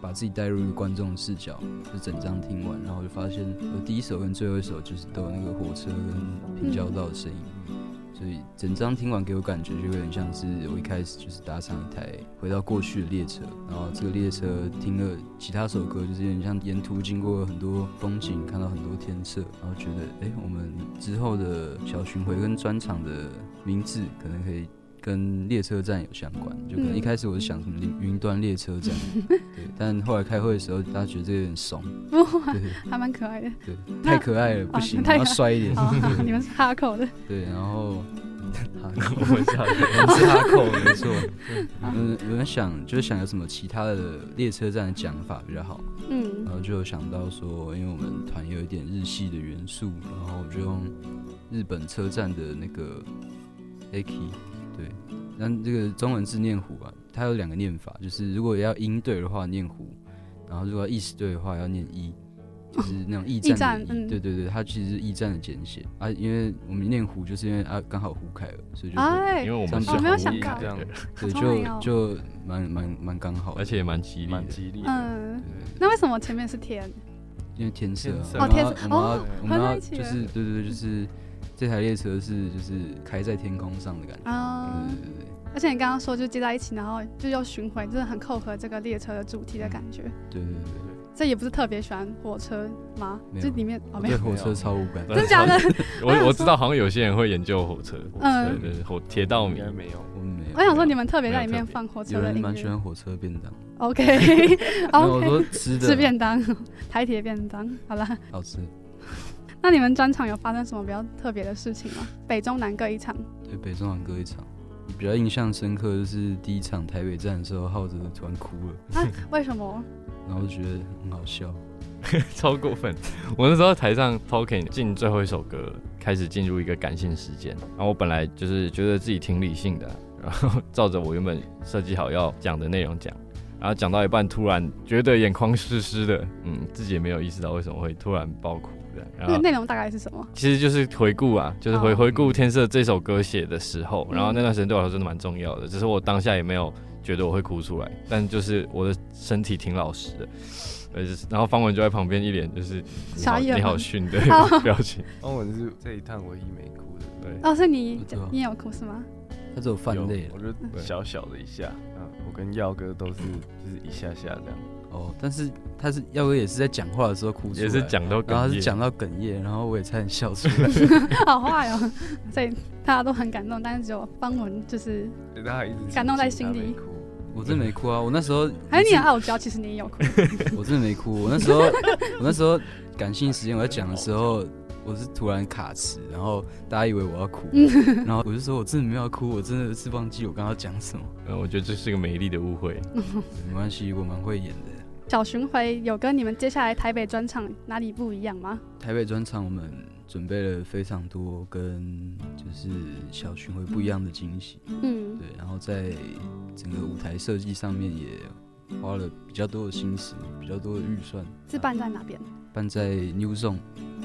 把自己带入一个观众的视角，就整张听完，然后就发现我第一首跟最后一首就是都有那个火车跟平交道的声音。嗯所以整张听完给我感觉就有点像是我一开始就是搭上一台回到过去的列车，然后这个列车听了其他首歌，就是有点像沿途经过很多风景，看到很多天色，然后觉得哎、我们之后的小巡回跟专场的名字可能可以跟列车站有相关，就可能一开始我是想什么云端列车站，对，但后来开会的时候大家觉得这个有点怂，不，还蛮可爱的，对，太可爱了，不行，我要帅一点，你们是哈口的，对，然后。我们是哈口，没错。嗯，有人想就是想有什么其他的列车站的讲法比较好。嗯，然后就想到说，因为我们团有一点日系的元素，然后就用日本车站的那个 eki。对，那这个中文字念湖啊，它有两个念法，就是如果要音对的话念湖，然后如果要意思对的话要念一。就是那种驿站的，对对对，它其实是驿站的简写啊。因为我们念胡，就是因为啊刚好胡凯了，所以就哎，因为我们是没有想到这样，对，就就蛮蛮蛮刚好，而且也蛮吉利，蛮吉利。嗯，那为什么前面是天？因为天色哦，天色哦，我们要就是对对对，就是这台列车是就是开在天空上的感觉啊。对对对，而且你刚刚说就接在一起，然后就又巡回，真的很扣合这个列车的主题的感觉。对对对对。这也不是特别喜欢火车吗？这里面哦，没有火车超无感，真假的？我我知道，好像有些人会研究火车，嗯，对对，火铁道迷没有，我们没有。我想说，你们特别在里面放火车的音乐。蛮喜欢火车便当。OK，我说吃的吃便当，台铁便当，好了，好吃。那你们专场有发生什么比较特别的事情吗？北中南各一场。对，北中南各一场。比较印象深刻就是第一场台北站的时候，浩哲突然哭了。啊？为什么？然后就觉得很好笑，超过分。我那时候台上 talking 进最后一首歌，开始进入一个感性时间。然后我本来就是觉得自己挺理性的，然后照着我原本设计好要讲的内容讲。然后讲到一半，突然觉得眼眶湿湿的，嗯，自己也没有意识到为什么会突然爆哭的。然后内容大概是什么？其实就是回顾啊，就是回回顾《天色》这首歌写的时候，然后那段时间对我来说真的蛮重要的。只是我当下也没有。觉得我会哭出来，但就是我的身体挺老实的，呃，然后方文就在旁边一脸就是你好，你好逊的 表情。方文是这一趟唯一没哭的，对。哦，是你，你也有哭是吗？他只有泛泪，我觉得小小的一下，嗯，我跟耀哥都是就是一下下这样。哦，但是他是耀哥也是在讲话的时候哭出来，也是讲到，然后他是讲到哽咽，然后我也差点笑出来，好坏哦，所以大家都很感动，但是只有方文就是感动在心里。我真的没哭啊，我那时候还是你很傲娇，其实你也有哭。我真的没哭，我那时候 我那时候感性时间我在讲的时候。我是突然卡词，然后大家以为我要哭，然后我就说我真的没有哭，我真的是忘记我刚刚讲什么。嗯，我觉得这是个美丽的误会，没关系，我蛮会演的。小巡回有跟你们接下来台北专场哪里不一样吗？台北专场我们准备了非常多跟就是小巡回不一样的惊喜，嗯，对，然后在整个舞台设计上面也花了比较多的心思，比较多的预算。是办在哪边？办在 New Zone。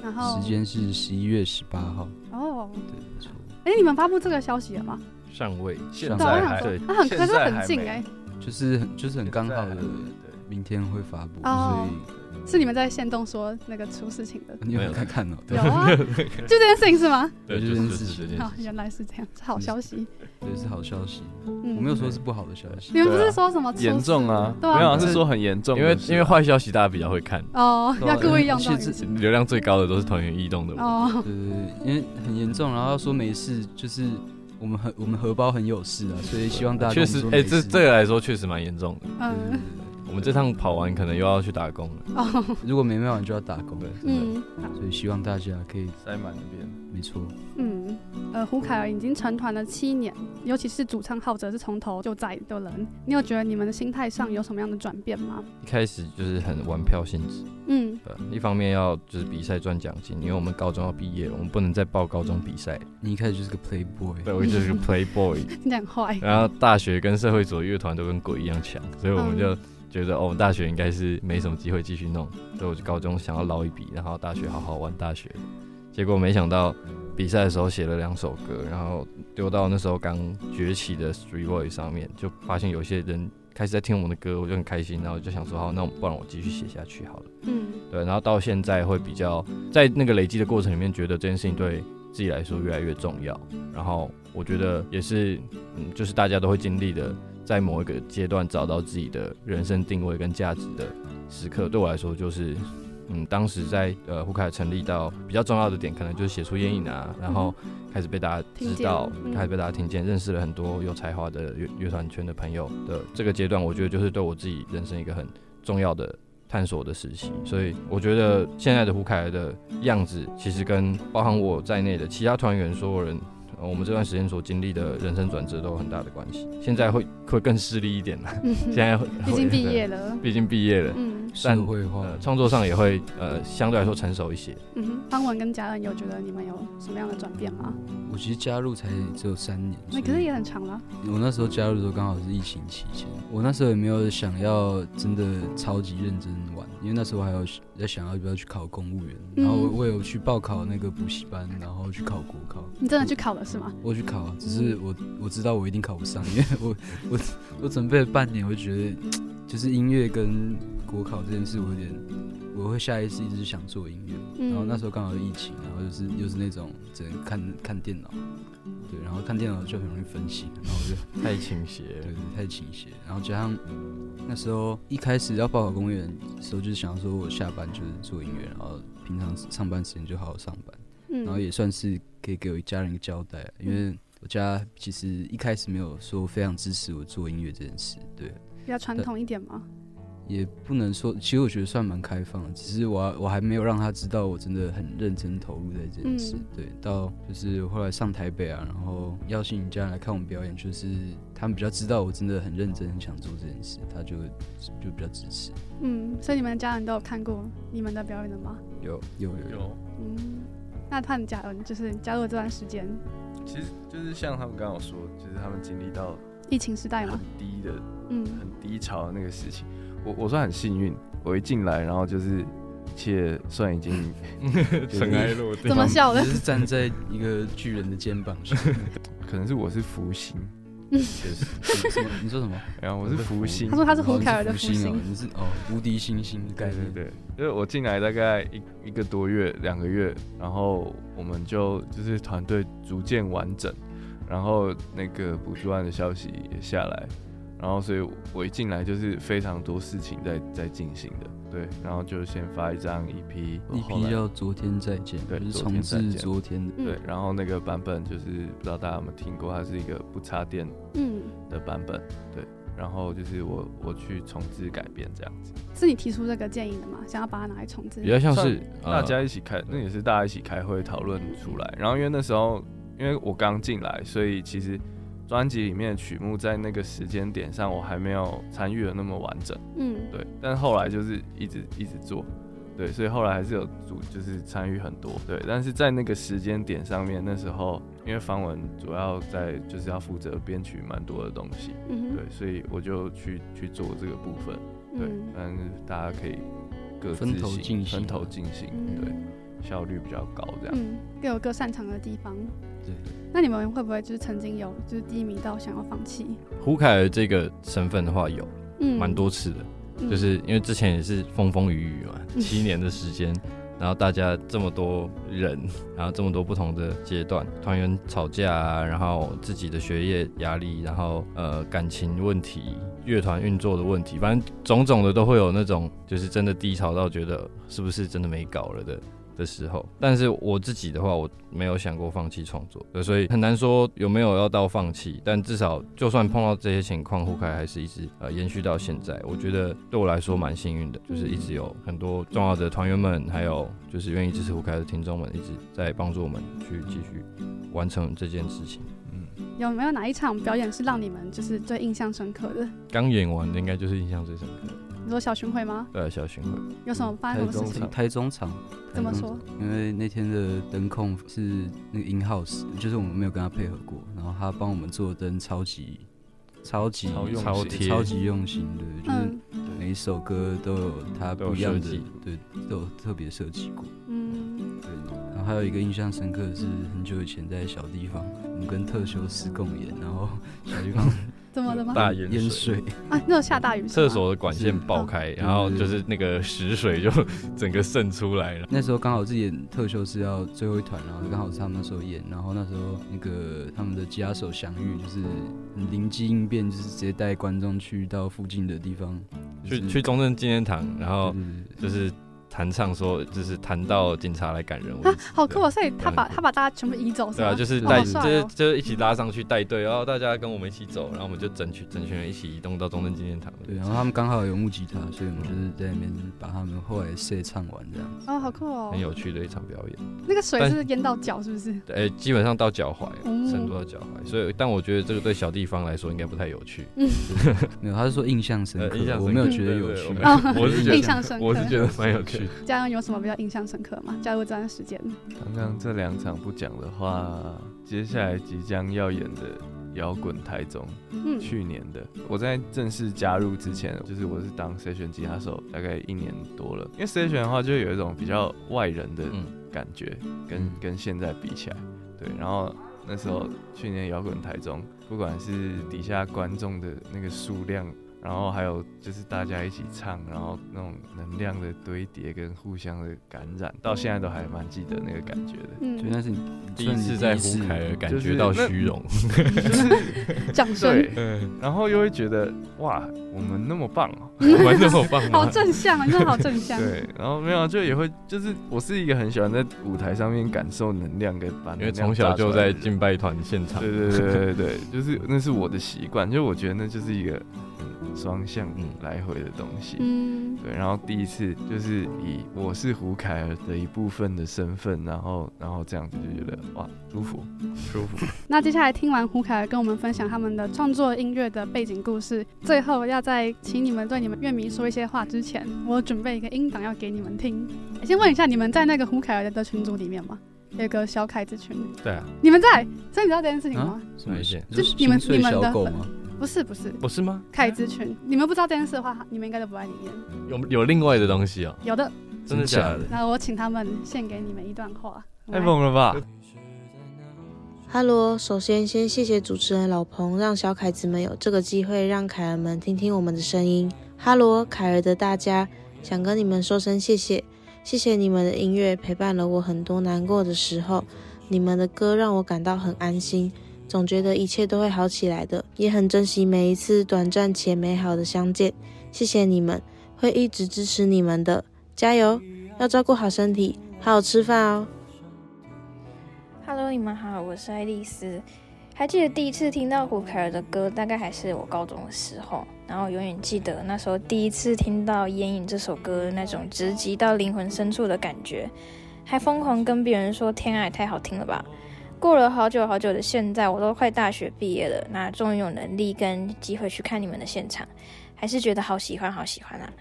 然后时间是十一月十八号哦，对，没错。哎，你们发布这个消息了吗？尚未，现在还对，那很可是很近哎，就是很就是很刚好的，明天会发布，所以。是你们在限动说那个出事情的，你有没有看看哦？有啊，就这件事情是吗？对，就这件事情。好，原来是这样，是好消息。对，是好消息。我没有说是不好的消息。你们不是说什么严重啊？没有，是说很严重。因为因为坏消息大家比较会看哦，要故意用其实流量最高的都是团员异动的哦。对对对，因为很严重，然后说没事，就是我们很我们荷包很有事啊，所以希望大家确实哎，这这个来说确实蛮严重的。嗯。我们这趟跑完，可能又要去打工了。哦，如果没卖完就要打工了。嗯，所以希望大家可以塞满那边。没错。嗯，呃，胡凯尔已经成团了七年，尤其是主唱浩哲是从头就在的人。你有觉得你们的心态上有什么样的转变吗？一开始就是很玩票性质。嗯。呃，一方面要就是比赛赚奖金，因为我们高中要毕业了，我们不能再报高中比赛。你一开始就是个 playboy。对，我就是个 playboy。你很坏。然后大学跟社会组乐团都跟鬼一样强，所以我们就。觉得哦，大学应该是没什么机会继续弄，所以我就高中想要捞一笔，然后大学好好玩大学。结果没想到比赛的时候写了两首歌，然后丢到那时候刚崛起的 Street Voice 上面，就发现有些人开始在听我们的歌，我就很开心，然后就想说好，那我不然我继续写下去好了。嗯，对，然后到现在会比较在那个累积的过程里面，觉得这件事情对自己来说越来越重要。然后我觉得也是，嗯，就是大家都会经历的。在某一个阶段找到自己的人生定位跟价值的时刻，对我来说就是，嗯，当时在呃胡凯成立到比较重要的点，可能就是写出烟瘾啊，然后开始被大家知道，开始被大家听见，认识了很多有才华的乐乐团圈的朋友的这个阶段，我觉得就是对我自己人生一个很重要的探索的时期。所以我觉得现在的胡凯的样子，其实跟包含我在内的其他团员所有人。我们这段时间所经历的人生转折都有很大的关系。现在会会更势利一点了。现在 毕竟毕业了，毕竟毕业了。嗯。社会化，创作上也会呃相对来说成熟一些。嗯哼，方文跟嘉恩有觉得你们有什么样的转变吗？我其实加入才只有三年，那可是也很长了。我那时候加入的时候刚好是疫情期间，我那时候也没有想要真的超级认真玩，因为那时候还有在想要不要去考公务员，然后我有去报考那个补习班，然后去考国考。你真的去考了是吗？我去考，只是我我知道我一定考不上，因为 我我我准备了半年，我就觉得 就是音乐跟。国考这件事，我有点，我会下意识一直想做音乐，嗯、然后那时候刚好疫情，然后就是又是那种只能看看电脑，对，然后看电脑就很容易分心，然后就 太倾斜，对，太倾斜，然后加上那时候一开始要报考公务员的时候，就是想说我下班就是做音乐，然后平常上班时间就好好上班，嗯、然后也算是可以给我一家人一个交代，因为我家其实一开始没有说非常支持我做音乐这件事，对，比较传统一点吗？也不能说，其实我觉得算蛮开放的，只是我我还没有让他知道我真的很认真投入在这件事。嗯、对，到就是后来上台北啊，然后邀请家人来看我们表演，就是他们比较知道我真的很认真，很想做这件事，他就就比较支持。嗯，所以你们的家人都有看过你们的表演的吗？有有有有。嗯，那他们加入就是加入这段时间，其实就是像他们刚刚有说，就是他们经历到疫情时代嘛，很低的，嗯，很低潮的那个事情。我我算很幸运，我一进来，然后就是一切算已经 尘埃落定。怎么笑的？是站在一个巨人的肩膀上，可能是我是福星。确实，你说什么？然后我是福星。他说他是胡凯尔的福星。你是哦，无敌星星的概念。对对，因为我进来大概一一个多月，两个月，然后我们就就是团队逐渐完整。然后那个补助案的消息也下来，然后所以我一进来就是非常多事情在在进行的，对，然后就先发一张 EP，EP 叫昨天再见，对，就是重置昨天的，对，然后那个版本就是不知道大家有没有听过，它是一个不插电嗯的版本，对。然后就是我我去重置改编这样子，是你提出这个建议的吗？想要把它拿来重置？比较像是大家一起开，那也是大家一起开会讨论出来。然后因为那时候因为我刚进来，所以其实专辑里面的曲目在那个时间点上我还没有参与的那么完整。嗯，对。但后来就是一直一直做。对，所以后来还是有主，就是参与很多。对，但是在那个时间点上面，那时候因为方文主要在就是要负责编曲蛮多的东西，嗯，对，所以我就去去做这个部分。对，但是大家可以各自行，分头进行，对，效率比较高，这样。嗯，各有各擅长的地方。对。那你们会不会就是曾经有就是低迷到想要放弃？胡凯儿这个身份的话，有，嗯，蛮多次的。就是因为之前也是风风雨雨嘛，七年的时间，然后大家这么多人，然后这么多不同的阶段，团员吵架啊，然后自己的学业压力，然后呃感情问题，乐团运作的问题，反正种种的都会有那种，就是真的低潮到觉得是不是真的没搞了的。的时候，但是我自己的话，我没有想过放弃创作，所以很难说有没有要到放弃。但至少，就算碰到这些情况，胡凯还是一直呃延续到现在。我觉得对我来说蛮幸运的，就是一直有很多重要的团员们，还有就是愿意支持胡凯的听众们，一直在帮助我们去继续完成这件事情。嗯，有没有哪一场表演是让你们就是最印象深刻的？刚演完的应该就是印象最深刻的。你说小巡回吗？对，小巡回。有什么发生什么事情？台中场。怎么说？因为那天的灯控是那个 in house，就是我们没有跟他配合过，然后他帮我们做灯超级超级超贴超级用心的，就是每一首歌都有他不一样的，对，都有特别设计过。嗯，对。然后还有一个印象深刻的是很久以前在小地方，我们跟特修斯共演，然后小地方。怎么了吗？大淹淹水啊！那种下大雨，厕所的管线爆开，然后就是那个屎水就 整个渗出来了。那时候刚好是演特修是要最后一团，然后刚好是他们那时候演，然后那时候那个他们的吉他手祥玉就是灵机应变，就是直接带观众去到附近的地方，去去中正纪念堂，然后就是。弹唱说，就是弹到警察来赶人，啊，好酷哦！所以他把他把大家全部移走，对啊，就是带，就是就是一起拉上去带队，然后大家跟我们一起走，然后我们就整群整群人一起移动到中正纪念堂。对，然后他们刚好有木吉他，所以我们就是在那边把他们后来试唱完这样子。哦，好酷哦！很有趣的一场表演。那个水是淹到脚，是不是？对，基本上到脚踝，深度到脚踝。所以，但我觉得这个对小地方来说应该不太有趣。嗯，没有，他是说印象深刻，我没有觉得有趣。我是觉得印象深刻，我是觉得蛮有趣。这样有什么？比较印象深刻吗？加入这段时间。刚刚这两场不讲的话，接下来即将要演的摇滚台中，嗯，去年的，我在正式加入之前，就是我是当 session 吉他手，大概一年多了。因为 session 的话，就有一种比较外人的感觉，跟、嗯、跟现在比起来，对。然后那时候去年摇滚台中，不管是底下观众的那个数量。然后还有就是大家一起唱，然后那种能量的堆叠跟互相的感染，到现在都还蛮记得那个感觉的。嗯，就那是你第一次在胡凯尔感觉到虚荣，就 是掌声。嗯，然后又会觉得哇，我们那么棒哦，我们那么棒，好正向啊，真的好正向。对，然后没有就也会就是我是一个很喜欢在舞台上面感受能量跟把，因为从小就在敬拜团现场。对对对对对，就是那是我的习惯，就我觉得那就是一个。双向来回的东西，嗯，对，然后第一次就是以我是胡凯尔的一部分的身份，然后，然后这样子就觉得哇，舒服，舒服。那接下来听完胡凯尔跟我们分享他们的创作音乐的背景故事，最后要在请你们对你们乐迷说一些话之前，我准备一个音档要给你们听。先问一下，你们在那个胡凯尔的群组里面吗？有个小凯子群。对啊。你们在？所以你知道这件事情吗？啊、什么意思？就是你们你们的粉。不是不是不是吗？凯之群，你们不知道这件事的话，你们应该都不在里面。有有另外的东西哦？有的，真的假的？那我请他们献给你们一段话。太猛了吧哈喽，首先先谢谢主持人老彭，让小凯子们有这个机会，让凯儿们听听我们的声音。哈喽，凯儿的大家，想跟你们说声谢谢，谢谢你们的音乐陪伴了我很多难过的时候，你们的歌让我感到很安心。总觉得一切都会好起来的，也很珍惜每一次短暂且美好的相见。谢谢你们，会一直支持你们的，加油！要照顾好身体，好好吃饭哦。Hello，你们好，我是爱丽丝。还记得第一次听到胡凯尔的歌，大概还是我高中的时候。然后永远记得那时候第一次听到《烟瘾》这首歌，那种直击到灵魂深处的感觉，还疯狂跟别人说：“天啊，也太好听了吧！”过了好久好久的现在，我都快大学毕业了，那终于有能力跟机会去看你们的现场，还是觉得好喜欢，好喜欢啊！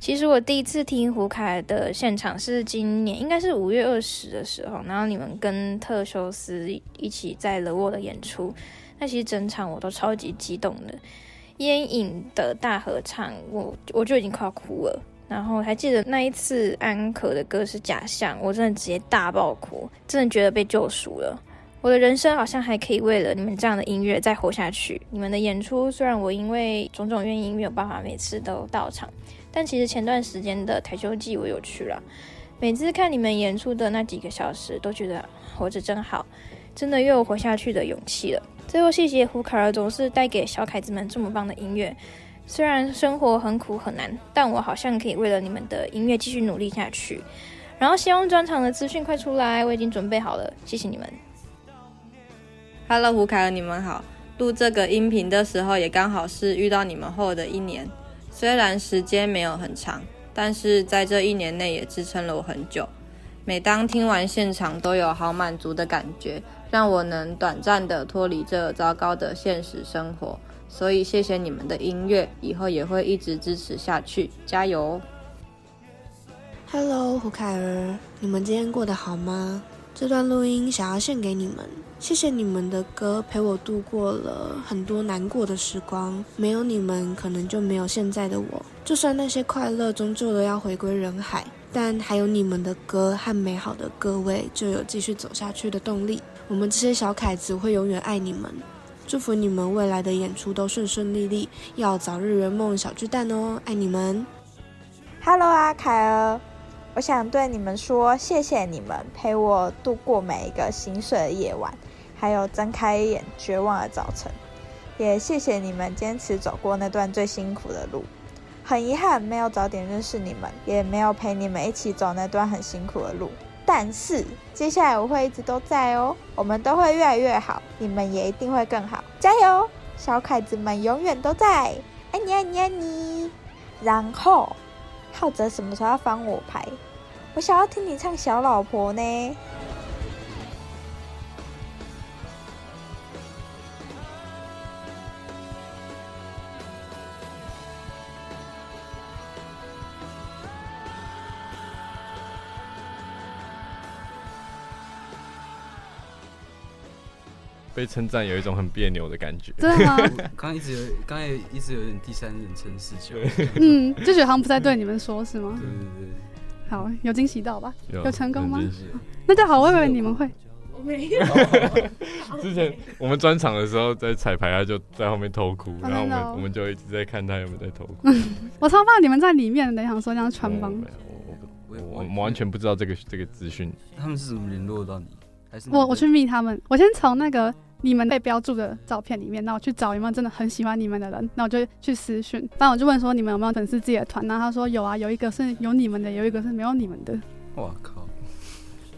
其实我第一次听胡凯的现场是今年，应该是五月二十的时候，然后你们跟特修斯一起在了沃的演出，那其实整场我都超级激动的。烟影的大合唱，我我就已经快要哭了。然后还记得那一次安可的歌是假象，我真的直接大爆哭，真的觉得被救赎了。我的人生好像还可以为了你们这样的音乐再活下去。你们的演出虽然我因为种种原因没有办法每次都到场。但其实前段时间的台球季我有去了，每次看你们演出的那几个小时，都觉得活着真好，真的又有活下去的勇气了。最后谢谢胡凯儿总是带给小凯子们这么棒的音乐，虽然生活很苦很难，但我好像可以为了你们的音乐继续努力下去。然后希望专场的资讯快出来，我已经准备好了，谢谢你们。Hello，胡凯儿，你们好。录这个音频的时候，也刚好是遇到你们后的一年。虽然时间没有很长，但是在这一年内也支撑了我很久。每当听完现场，都有好满足的感觉，让我能短暂的脱离这糟糕的现实生活。所以谢谢你们的音乐，以后也会一直支持下去，加油！Hello，胡凯儿，你们今天过得好吗？这段录音想要献给你们。谢谢你们的歌陪我度过了很多难过的时光，没有你们，可能就没有现在的我。就算那些快乐终究都要回归人海，但还有你们的歌和美好的各位，就有继续走下去的动力。我们这些小凯子会永远爱你们，祝福你们未来的演出都顺顺利利，要早日圆梦小巨蛋哦！爱你们。Hello 啊，凯儿。我想对你们说，谢谢你们陪我度过每一个心碎的夜晚，还有睁开眼绝望的早晨。也谢谢你们坚持走过那段最辛苦的路。很遗憾没有早点认识你们，也没有陪你们一起走那段很辛苦的路。但是接下来我会一直都在哦，我们都会越来越好，你们也一定会更好。加油，小凯子们永远都在，爱你爱你爱你。然后，浩哲什么时候要翻我牌？我想要听你唱《小老婆》呢。被称赞有一种很别扭的感觉。真的吗？刚一直有，刚也一直有点第三人称视角。嗯，就觉得好像不在对你们说，是吗？对对对。好，有惊喜到吧？有，有成功吗？那就好，我以为你们会。我没有。之前我们专场的时候在彩排，他就在后面偷哭，然后我们我们就一直在看他有没有在偷哭。我超怕你们在里面，等一下说这样穿帮。我我我完全不知道这个这个资讯。他们是怎么联络到你？还是我我去密他们？我先从那个。你们被标注的照片里面，那我去找有没有真的很喜欢你们的人，那我就去私讯。不然我就问说，你们有没有粉丝自己的团？然后他说有啊，有一个是有你们的，有一个是没有你们的。我靠！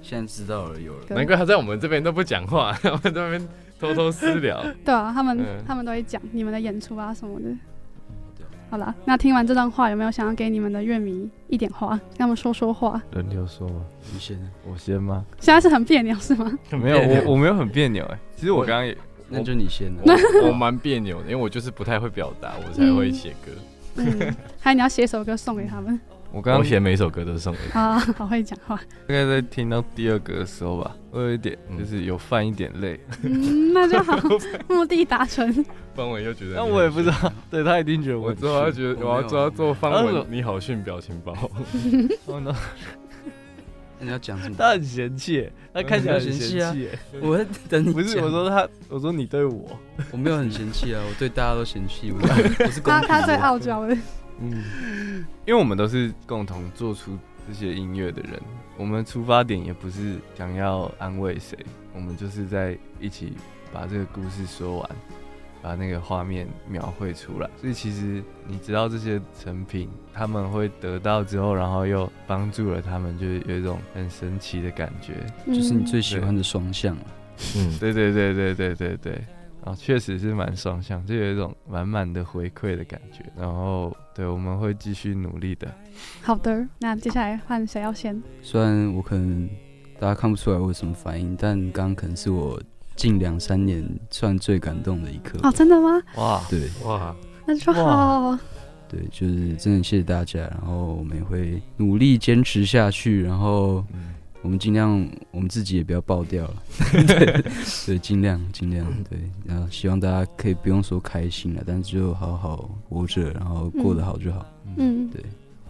现在知道了，有了。难怪他在我们这边都不讲话，他们在那边偷偷私聊。对啊，他们、嗯、他们都会讲你们的演出啊什么的。好了，那听完这段话，有没有想要给你们的乐迷一点话，跟他们说说话？轮流说吗？你先，我先吗？现在是很别扭是吗？没有，我我没有很别扭哎。其实我刚刚也，那就你先了。我蛮别扭的，因为我就是不太会表达，我才会写歌。嗯，还有你要写首歌送给他们。我刚刚写每首歌都是送给他。啊，好会讲话。大概在听到第二个的时候吧，我有一点就是有犯一点累。嗯，那就好，目的达成。方文又觉得，那我也不知道，对他一定觉得我之后他觉得我要做要做方文你好逊表情包。哦 no！你要讲什么？他很嫌弃，他看起来很嫌弃啊。我会等你。不是，我说他，我说你对我，我没有很嫌弃啊，我对大家都嫌弃。我是 他，他最傲娇的。嗯，因为我们都是共同做出这些音乐的人，我们出发点也不是想要安慰谁，我们就是在一起把这个故事说完，把那个画面描绘出来。所以其实你知道这些成品他们会得到之后，然后又帮助了他们，就是有一种很神奇的感觉，就是你最喜欢的双向了。嗯，对对对对对对对，然后确实是蛮双向，就有一种满满的回馈的感觉。然后，对，我们会继续努力的。好的，那接下来换谁要先？虽然我可能大家看不出来我有什么反应，但刚刚可能是我近两三年算最感动的一刻。哦，真的吗？哇，对，哇，那就好。对，就是真的谢谢大家，然后我们也会努力坚持下去，然后。嗯我们尽量，我们自己也不要爆掉了，对，对，尽量尽量，对，然后希望大家可以不用说开心了，但是就好好活着，然后过得好就好。嗯，对。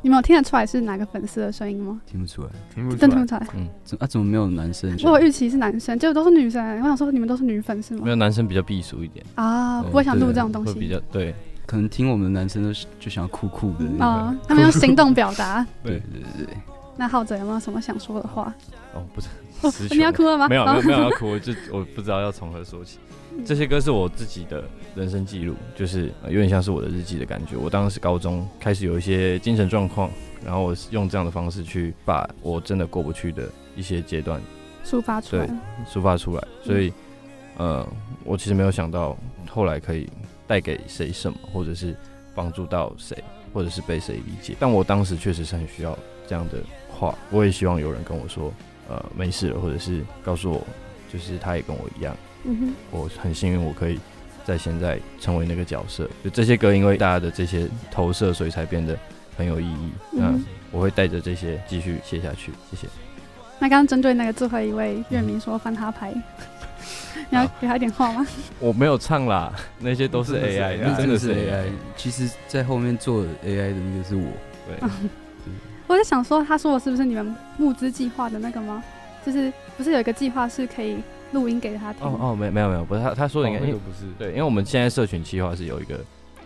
你们有听得出来是哪个粉丝的声音吗？听不出来，听不出来，真听不出来。嗯，怎啊？怎么没有男生？我预期是男生，结果都是女生。我想说，你们都是女粉丝吗？没有，男生比较避俗一点啊，不会想录这种东西。会比较对，可能听我们的男生都就想要酷酷的啊，他们用行动表达。对对对对。那浩哲有没有什么想说的话？哦，不是，哦、你要哭了吗？没有，没有，没有要哭，我就我不知道要从何说起。这些歌是我自己的人生记录，就是有点像是我的日记的感觉。我当时高中开始有一些精神状况，然后我用这样的方式去把我真的过不去的一些阶段抒发出来，对，抒发出来。所以，呃，我其实没有想到后来可以带给谁什么，或者是帮助到谁，或者是被谁理解。但我当时确实是很需要这样的。话，我也希望有人跟我说，呃，没事了，或者是告诉我，就是他也跟我一样。嗯哼，我很幸运，我可以在现在成为那个角色。就这些歌，因为大家的这些投射，所以才变得很有意义。嗯、那我会带着这些继续写下去。谢谢。那刚刚针对那个最后一位乐迷说翻他牌，嗯、你要给他一点话吗？我没有唱啦，那些都是 AI，那真的是 AI。其实，在后面做 AI 的那个是我。对。我在想说，他说的是不是你们募资计划的那个吗？就是不是有一个计划是可以录音给他听？哦哦，没没有没有，不是他他说的应该不是。对，因为我们现在社群计划是有一个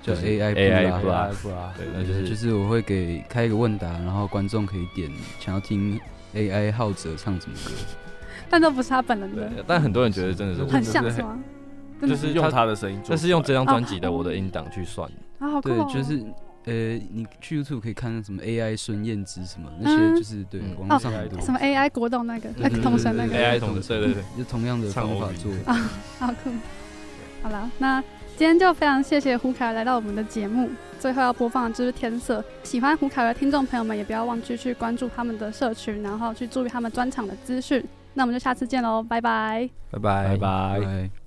叫 AI AI 布拉，对，那就是就是我会给开一个问答，然后观众可以点想要听 AI 浩哲唱什么歌，但都不是他本人的。但很多人觉得真的是很像是吗？就是用他的声音，这是用这张专辑的我的音档去算。啊，好酷！对，就是。呃，你去 YouTube 可以看什么 AI 孙燕姿什么那些，就是对网络上来的。什么 AI 国栋那个，那个同声那个。AI 同声，对对对，就同样的方法做。啊，好酷。好了，那今天就非常谢谢胡凯来到我们的节目。最后要播放的就是《天色》，喜欢胡凯的听众朋友们也不要忘记去关注他们的社群，然后去注意他们专场的资讯。那我们就下次见喽，拜拜，拜拜，拜拜。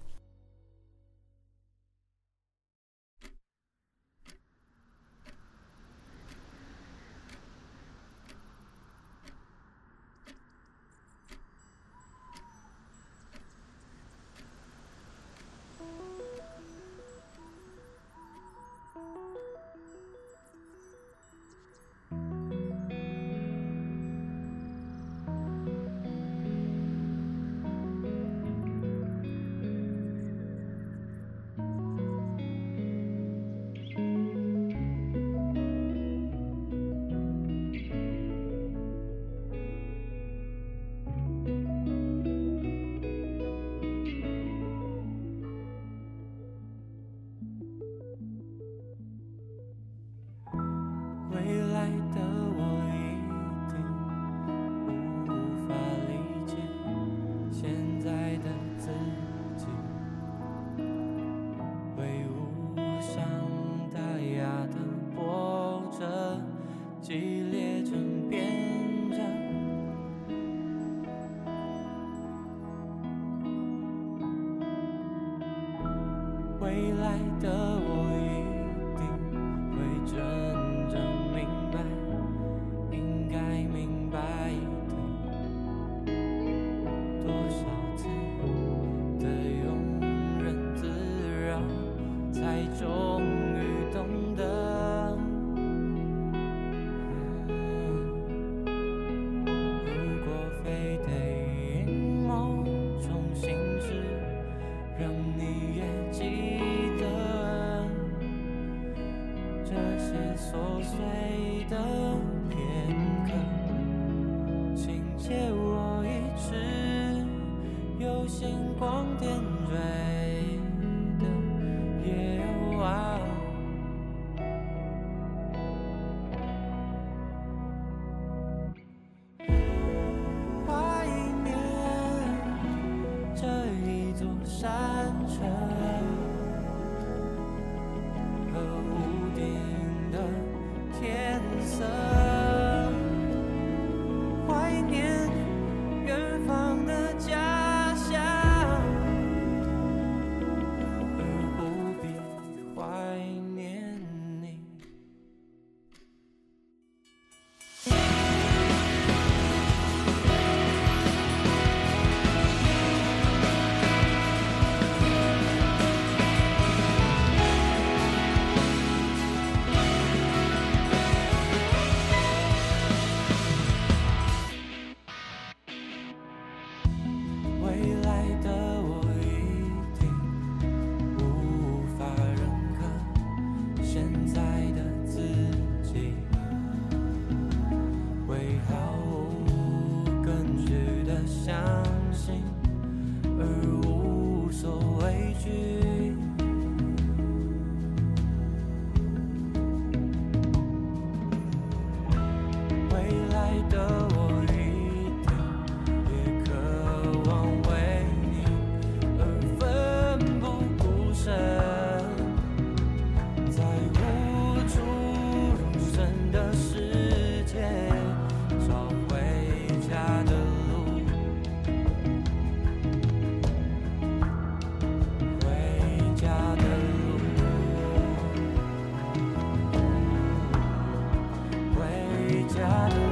家的。